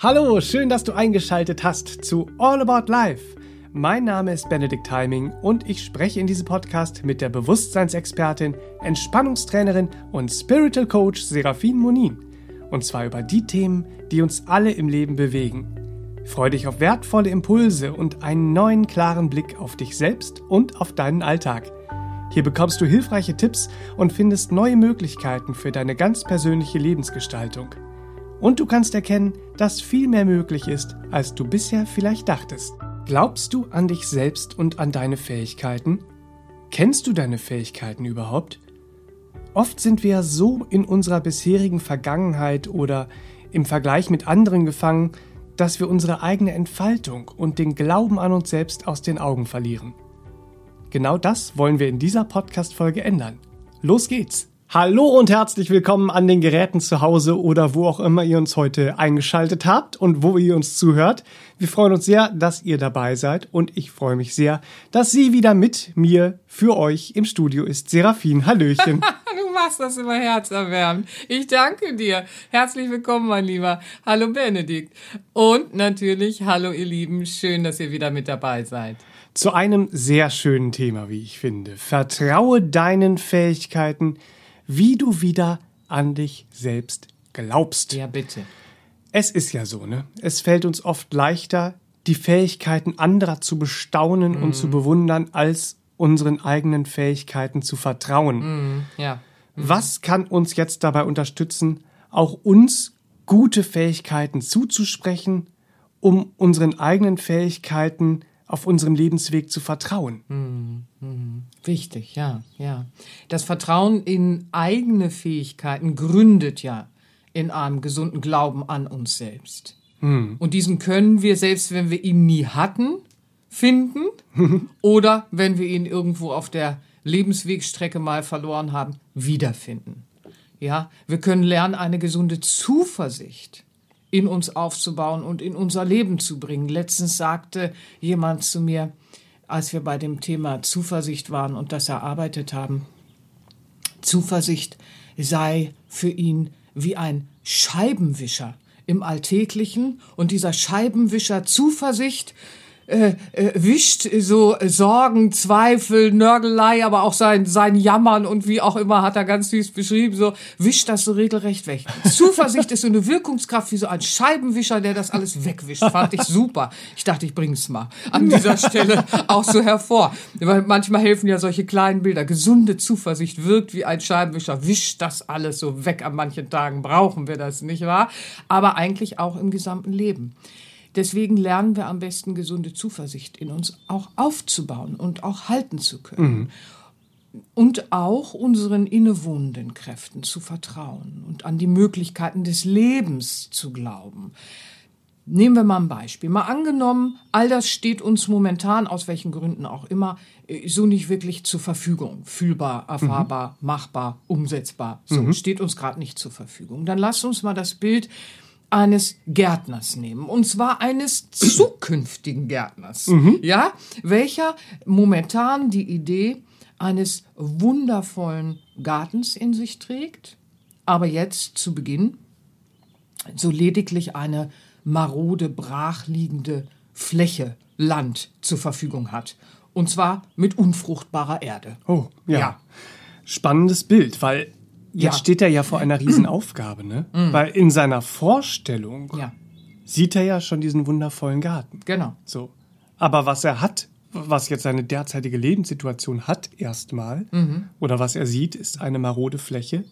Hallo, schön, dass du eingeschaltet hast zu All About Life. Mein Name ist Benedikt Timing und ich spreche in diesem Podcast mit der Bewusstseinsexpertin, Entspannungstrainerin und Spiritual Coach Serafin Monin. Und zwar über die Themen, die uns alle im Leben bewegen. Freue dich auf wertvolle Impulse und einen neuen klaren Blick auf dich selbst und auf deinen Alltag. Hier bekommst du hilfreiche Tipps und findest neue Möglichkeiten für deine ganz persönliche Lebensgestaltung. Und du kannst erkennen, dass viel mehr möglich ist, als du bisher vielleicht dachtest. Glaubst du an dich selbst und an deine Fähigkeiten? Kennst du deine Fähigkeiten überhaupt? Oft sind wir so in unserer bisherigen Vergangenheit oder im Vergleich mit anderen gefangen, dass wir unsere eigene Entfaltung und den Glauben an uns selbst aus den Augen verlieren. Genau das wollen wir in dieser Podcast-Folge ändern. Los geht's! Hallo und herzlich willkommen an den Geräten zu Hause oder wo auch immer ihr uns heute eingeschaltet habt und wo ihr uns zuhört. Wir freuen uns sehr, dass ihr dabei seid und ich freue mich sehr, dass sie wieder mit mir für euch im Studio ist. Serafin, Hallöchen. du machst das immer herzerwärmend. Ich danke dir. Herzlich willkommen, mein Lieber. Hallo Benedikt. Und natürlich, hallo ihr Lieben. Schön, dass ihr wieder mit dabei seid zu einem sehr schönen Thema, wie ich finde. Vertraue deinen Fähigkeiten, wie du wieder an dich selbst glaubst. Ja, bitte. Es ist ja so, ne? Es fällt uns oft leichter, die Fähigkeiten anderer zu bestaunen mm. und zu mhm. bewundern, als unseren eigenen Fähigkeiten zu vertrauen. Mm, ja. Mm. Was kann uns jetzt dabei unterstützen, auch uns gute Fähigkeiten zuzusprechen, um unseren eigenen Fähigkeiten auf unserem Lebensweg zu vertrauen. Wichtig, ja, ja. Das Vertrauen in eigene Fähigkeiten gründet ja in einem gesunden Glauben an uns selbst. Mhm. Und diesen können wir, selbst wenn wir ihn nie hatten, finden oder wenn wir ihn irgendwo auf der Lebenswegstrecke mal verloren haben, wiederfinden. Ja, wir können lernen, eine gesunde Zuversicht in uns aufzubauen und in unser Leben zu bringen. Letztens sagte jemand zu mir, als wir bei dem Thema Zuversicht waren und das erarbeitet haben, Zuversicht sei für ihn wie ein Scheibenwischer im Alltäglichen. Und dieser Scheibenwischer Zuversicht äh, äh, wischt so Sorgen, Zweifel, Nörgelei, aber auch sein, sein Jammern und wie auch immer hat er ganz süß beschrieben, so wischt das so regelrecht weg. Zuversicht ist so eine Wirkungskraft wie so ein Scheibenwischer, der das alles wegwischt. Fand ich super. Ich dachte, ich bring's mal an dieser Stelle auch so hervor. Weil manchmal helfen ja solche kleinen Bilder. Gesunde Zuversicht wirkt wie ein Scheibenwischer, wischt das alles so weg. An manchen Tagen brauchen wir das, nicht wahr? Aber eigentlich auch im gesamten Leben. Deswegen lernen wir am besten gesunde Zuversicht in uns auch aufzubauen und auch halten zu können. Mhm. Und auch unseren innewohnenden Kräften zu vertrauen und an die Möglichkeiten des Lebens zu glauben. Nehmen wir mal ein Beispiel. Mal angenommen, all das steht uns momentan, aus welchen Gründen auch immer, äh, so nicht wirklich zur Verfügung. Fühlbar, erfahrbar, mhm. machbar, umsetzbar. So mhm. steht uns gerade nicht zur Verfügung. Dann lasst uns mal das Bild eines Gärtners nehmen. Und zwar eines zukünftigen Gärtners. Mhm. Ja, welcher momentan die Idee eines wundervollen Gartens in sich trägt, aber jetzt zu Beginn so lediglich eine marode, brachliegende Fläche Land zur Verfügung hat. Und zwar mit unfruchtbarer Erde. Oh, ja. ja. Spannendes Bild, weil Jetzt ja. steht er ja vor einer Riesenaufgabe, ne? Mhm. Weil in seiner Vorstellung ja. sieht er ja schon diesen wundervollen Garten. Genau. So. Aber was er hat, was jetzt seine derzeitige Lebenssituation hat, erstmal, mhm. oder was er sieht, ist eine marode Fläche,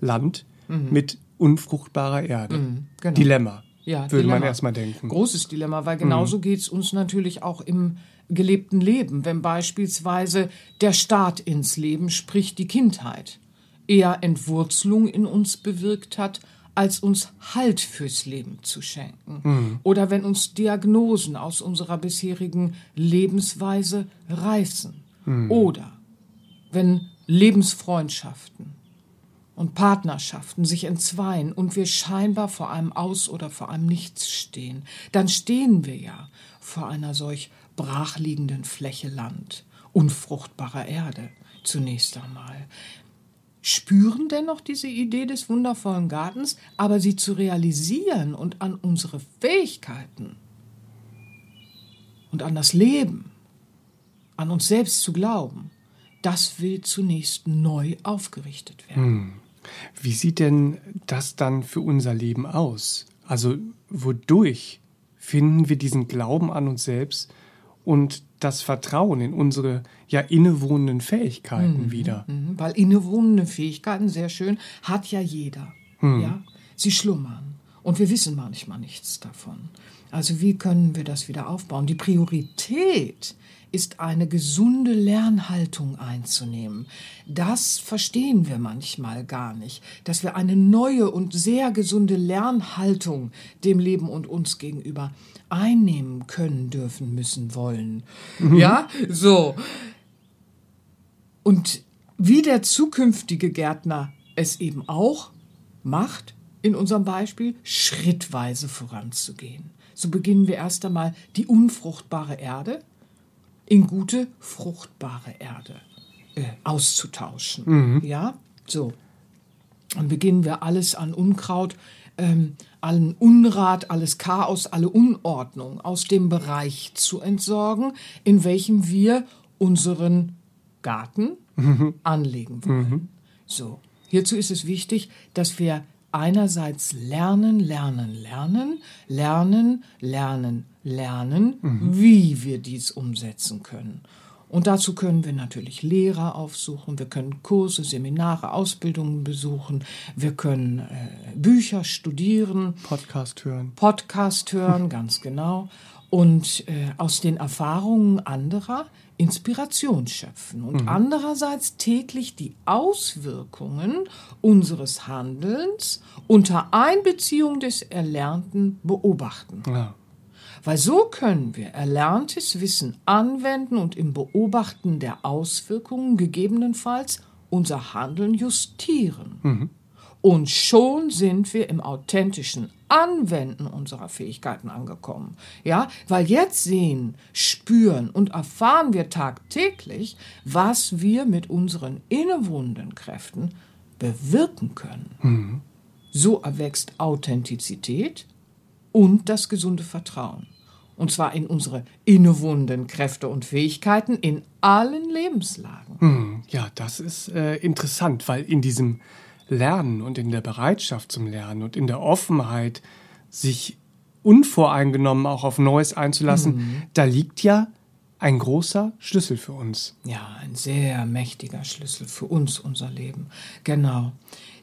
Land mhm. mit unfruchtbarer Erde. Mhm. Genau. Dilemma. Ja, würde Dilemma. man erstmal denken. Großes Dilemma, weil genauso mhm. geht es uns natürlich auch im gelebten Leben, wenn beispielsweise der Start ins Leben, sprich die Kindheit, eher Entwurzelung in uns bewirkt hat, als uns Halt fürs Leben zu schenken. Mhm. Oder wenn uns Diagnosen aus unserer bisherigen Lebensweise reißen. Mhm. Oder wenn Lebensfreundschaften und Partnerschaften sich entzweien und wir scheinbar vor einem Aus oder vor einem Nichts stehen, dann stehen wir ja vor einer solch brachliegenden Fläche Land, unfruchtbarer Erde zunächst einmal. Spüren dennoch diese Idee des wundervollen Gartens, aber sie zu realisieren und an unsere Fähigkeiten und an das Leben, an uns selbst zu glauben, das will zunächst neu aufgerichtet werden. Hm. Wie sieht denn das dann für unser Leben aus? Also wodurch finden wir diesen Glauben an uns selbst und das Vertrauen in unsere ja innewohnenden Fähigkeiten mhm, wieder? Mhm, weil innewohnende Fähigkeiten, sehr schön, hat ja jeder. Mhm. Ja? Sie schlummern und wir wissen manchmal nichts davon. Also wie können wir das wieder aufbauen? Die Priorität ist eine gesunde Lernhaltung einzunehmen. Das verstehen wir manchmal gar nicht, dass wir eine neue und sehr gesunde Lernhaltung dem Leben und uns gegenüber einnehmen können, dürfen, müssen, wollen. Mhm. Ja, so. Und wie der zukünftige Gärtner es eben auch macht, in unserem Beispiel, schrittweise voranzugehen. So beginnen wir erst einmal die unfruchtbare Erde in gute, fruchtbare Erde äh, auszutauschen. Mhm. Ja, so. Dann beginnen wir alles an Unkraut, ähm, allen Unrat, alles Chaos, alle Unordnung aus dem Bereich zu entsorgen, in welchem wir unseren Garten mhm. anlegen wollen. Mhm. So. Hierzu ist es wichtig, dass wir einerseits lernen, lernen, lernen, lernen, lernen, lernen, mhm. wie wir dies umsetzen können. Und dazu können wir natürlich Lehrer aufsuchen, wir können Kurse, Seminare, Ausbildungen besuchen, wir können äh, Bücher studieren, Podcast hören. Podcast hören, ganz genau. Und äh, aus den Erfahrungen anderer Inspiration schöpfen und mhm. andererseits täglich die Auswirkungen unseres Handelns unter Einbeziehung des Erlernten beobachten. Ja. Weil so können wir erlerntes Wissen anwenden und im Beobachten der Auswirkungen gegebenenfalls unser Handeln justieren. Mhm. Und schon sind wir im authentischen Anwenden unserer Fähigkeiten angekommen. Ja, weil jetzt sehen, spüren und erfahren wir tagtäglich, was wir mit unseren innewohnenden Kräften bewirken können. Mhm. So erwächst Authentizität und das gesunde Vertrauen. Und zwar in unsere innewohnenden Kräfte und Fähigkeiten in allen Lebenslagen. Mhm. Ja, das ist äh, interessant, weil in diesem Lernen und in der Bereitschaft zum Lernen und in der Offenheit, sich unvoreingenommen auch auf Neues einzulassen, mhm. da liegt ja ein großer Schlüssel für uns. Ja, ein sehr mächtiger Schlüssel für uns, unser Leben. Genau.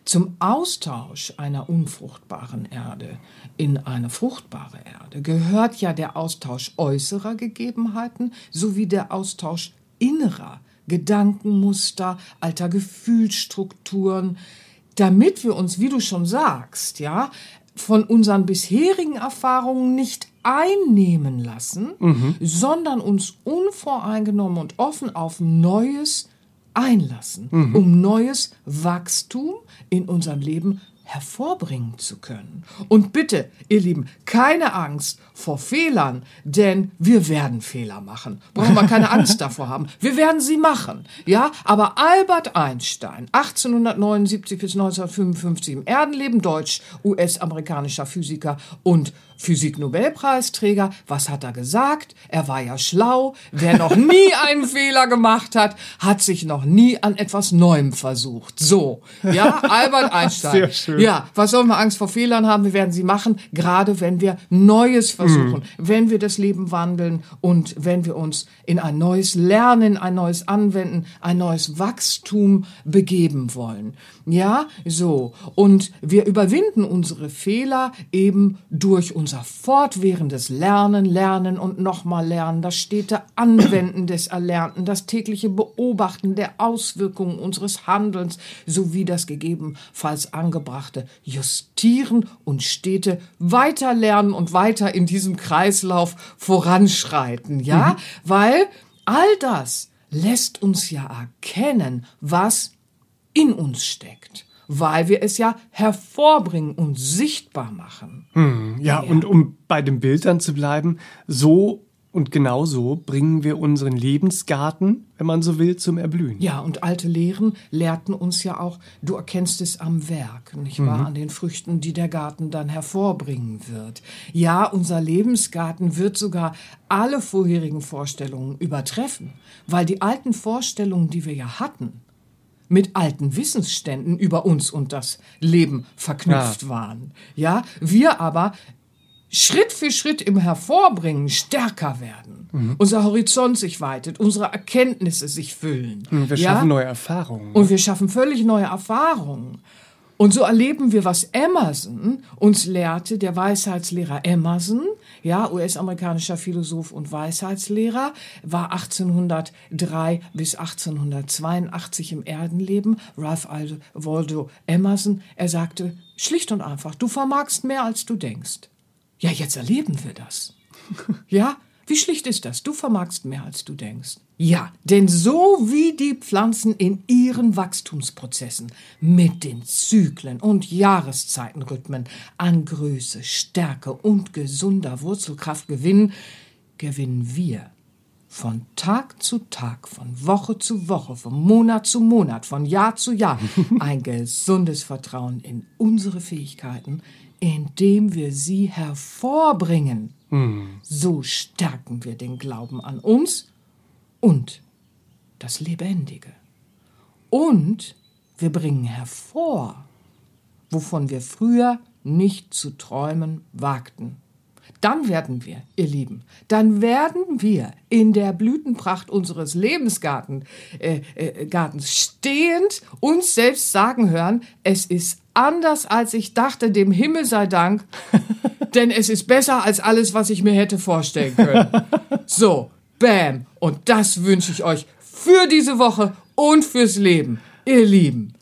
Zum Austausch einer unfruchtbaren Erde in eine fruchtbare Erde gehört ja der Austausch äußerer Gegebenheiten sowie der Austausch innerer Gedankenmuster, alter Gefühlsstrukturen, damit wir uns, wie du schon sagst, ja, von unseren bisherigen Erfahrungen nicht einnehmen lassen, mhm. sondern uns unvoreingenommen und offen auf Neues einlassen, mhm. um neues Wachstum in unserem Leben hervorbringen zu können. Und bitte, ihr Lieben, keine Angst vor Fehlern, denn wir werden Fehler machen. Brauchen wir keine Angst davor haben. Wir werden sie machen. Ja, aber Albert Einstein, 1879 bis 1955 im Erdenleben, Deutsch, US-amerikanischer Physiker und Physik-Nobelpreisträger. Was hat er gesagt? Er war ja schlau. Wer noch nie einen Fehler gemacht hat, hat sich noch nie an etwas Neuem versucht. So, ja, Albert Einstein. Sehr schön. Ja, was soll man Angst vor Fehlern haben? Wir werden sie machen, gerade wenn wir Neues versuchen, mhm. wenn wir das Leben wandeln und wenn wir uns in ein neues Lernen, ein neues Anwenden, ein neues Wachstum begeben wollen. Ja, so. Und wir überwinden unsere Fehler eben durch uns unser fortwährendes Lernen, Lernen und nochmal Lernen, das stete Anwenden des Erlernten, das tägliche Beobachten der Auswirkungen unseres Handelns sowie das gegebenenfalls angebrachte Justieren und stete Weiterlernen und weiter in diesem Kreislauf voranschreiten, ja? Mhm. Weil all das lässt uns ja erkennen, was in uns steckt weil wir es ja hervorbringen und sichtbar machen. Hm, ja, ja, und um bei dem Bild dann zu bleiben, so Und genauso bringen wir unseren Lebensgarten, wenn man so will, zum Erblühen. Ja, und alte Lehren lehrten uns ja auch, du erkennst es am Werk, nicht wahr? An den Früchten, die der Garten dann hervorbringen wird. Ja, unser Lebensgarten wird sogar alle vorherigen Vorstellungen übertreffen, weil die alten Vorstellungen, die wir ja hatten, mit alten Wissensständen über uns und das Leben verknüpft Ja. waren. Ja, wir aber Schritt für Schritt im Hervorbringen stärker werden, unser Horizont sich weitet, unsere Erkenntnisse sich füllen. Wir ja? schaffen neue Erfahrungen. Und wir schaffen völlig neue Erfahrungen. Und so erleben wir, was Emerson uns lehrte, der Weisheitslehrer Emerson, ja, US-amerikanischer Philosoph und Weisheitslehrer, war 1803 bis 1882 im Erdenleben. Ralph Waldo Emerson, er sagte schlicht und einfach, du vermagst mehr, als du denkst. Ja, jetzt erleben wir das. Ja, wie schlicht ist das? Du vermagst mehr, als du denkst. Ja, denn so wie die Pflanzen in ihren Wachstumsprozessen mit den Zyklen und Jahreszeitenrhythmen an Größe, Stärke und gesunder Wurzelkraft gewinnen, gewinnen wir von Tag zu Tag, von Woche zu Woche, von Monat zu Monat, von Jahr zu Jahr ein gesundes Vertrauen in unsere Fähigkeiten, indem wir sie hervorbringen. So stärken wir den Glauben an uns und das Lebendige. Und wir bringen hervor, wovon wir früher nicht zu träumen wagten. Dann werden wir, ihr Lieben, dann werden wir in der Blütenpracht unseres Lebensgartens äh, äh, Gartens stehend uns selbst sagen hören, es ist anders, als ich dachte, dem Himmel sei Dank, denn es ist besser als alles, was ich mir hätte vorstellen können. So, bam. Und das wünsche ich euch für diese Woche und fürs Leben, ihr Lieben.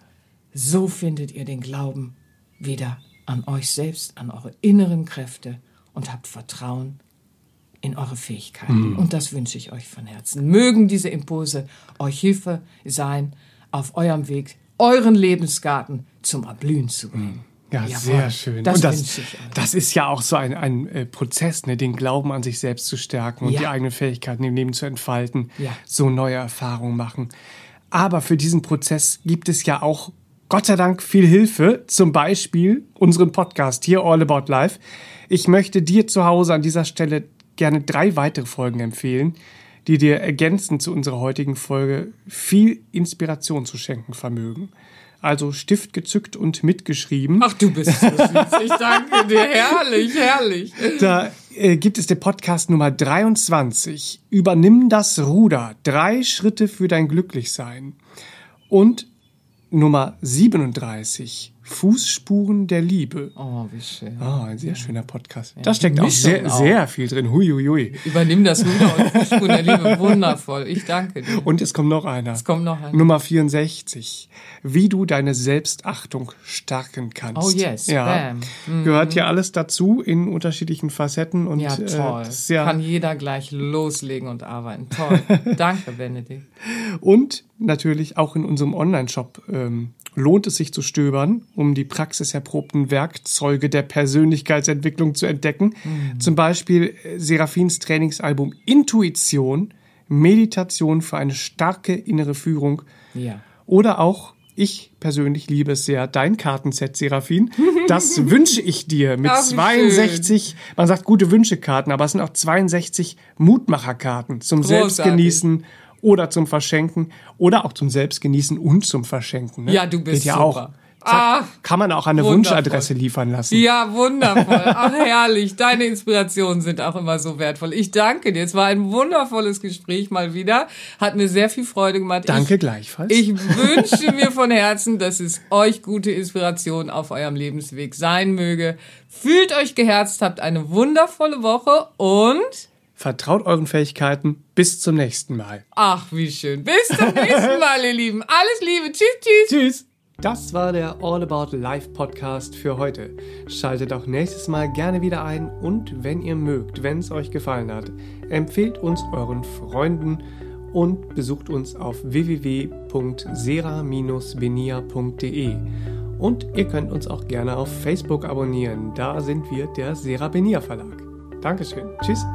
So findet ihr den Glauben wieder an euch selbst, an eure inneren Kräfte und habt Vertrauen in eure Fähigkeiten. Und das wünsche ich euch von Herzen. Mögen diese Impulse euch Hilfe sein, auf eurem Weg euren Lebensgarten zum Erblühen zu bringen. Ja, Jawohl, sehr schön. Das und das, das ist ja auch so ein, ein äh, Prozess, ne, den Glauben an sich selbst zu stärken und Ja. die eigenen Fähigkeiten im Leben zu entfalten, Ja. so neue Erfahrungen machen. Aber für diesen Prozess gibt es ja auch Gott sei Dank viel Hilfe, zum Beispiel unseren Podcast hier All About Life. Ich möchte dir zu Hause an dieser Stelle gerne drei weitere Folgen empfehlen, die dir ergänzend zu unserer heutigen Folge viel Inspiration zu schenken vermögen. Also Stift gezückt und mitgeschrieben. Ach, du bist so süß. Ich danke dir. Herrlich, herrlich. Da äh, gibt es den Podcast Nummer 23. Übernimm das Ruder. Drei Schritte für dein Glücklichsein. Und Nummer 37. Fußspuren der Liebe. Oh, wie schön. Ah, ein sehr schöner Podcast. da steckt auch sehr, auch. sehr viel drin. Huiuiui. Übernimm das Ruder und Fußspuren der Liebe. Wundervoll. Ich danke dir. Und es kommt noch einer. Es kommt noch einer. Nummer 64. Wie du deine Selbstachtung stärken kannst. Oh yes, Ja. bam. Gehört hier alles dazu in unterschiedlichen Facetten und Ja, äh, toll. ist ja Kann jeder gleich loslegen und arbeiten. Toll. Danke, Benedikt. Und natürlich auch in unserem Online-Shop ähm, lohnt es sich zu stöbern, um die praxiserprobten Werkzeuge der Persönlichkeitsentwicklung zu entdecken. Zum Beispiel äh, Seraphins Trainingsalbum Intuition, Meditation für eine starke innere Führung. Ja. Oder auch, ich persönlich liebe es sehr, dein Kartenset, Seraphin. Das wünsche ich dir mit Ach, wie 62, man sagt gute Wünschekarten, aber es sind auch 62 Mutmacherkarten zum Großartig. Selbstgenießen oder zum Verschenken oder auch zum Selbstgenießen und zum Verschenken. Ne? Ja, du bist Geht ja super. auch. Ah, Kann man auch eine wundervoll. Wunschadresse liefern lassen. Ja, wundervoll. Ach, herrlich. Deine Inspirationen sind auch immer so wertvoll. Ich danke dir. Es war ein wundervolles Gespräch mal wieder. Hat mir sehr viel Freude gemacht. Danke ich, gleichfalls. Ich wünsche mir von Herzen, dass es euch gute Inspiration auf eurem Lebensweg sein möge. Fühlt euch geherzt, habt eine wundervolle Woche und Vertraut euren Fähigkeiten. Bis zum nächsten Mal. ach, wie schön. Bis zum nächsten Mal, ihr Lieben. Alles Liebe. Tschüss, tschüss. Tschüss. Das war der All About Life Podcast für heute. Schaltet auch nächstes Mal gerne wieder ein und wenn ihr mögt, wenn es euch gefallen hat, empfehlt uns euren Freunden und besucht uns auf www.sera-benia.de. Und ihr könnt uns auch gerne auf Facebook abonnieren. Da sind wir der Sera Benia Verlag. Dankeschön. Tschüss.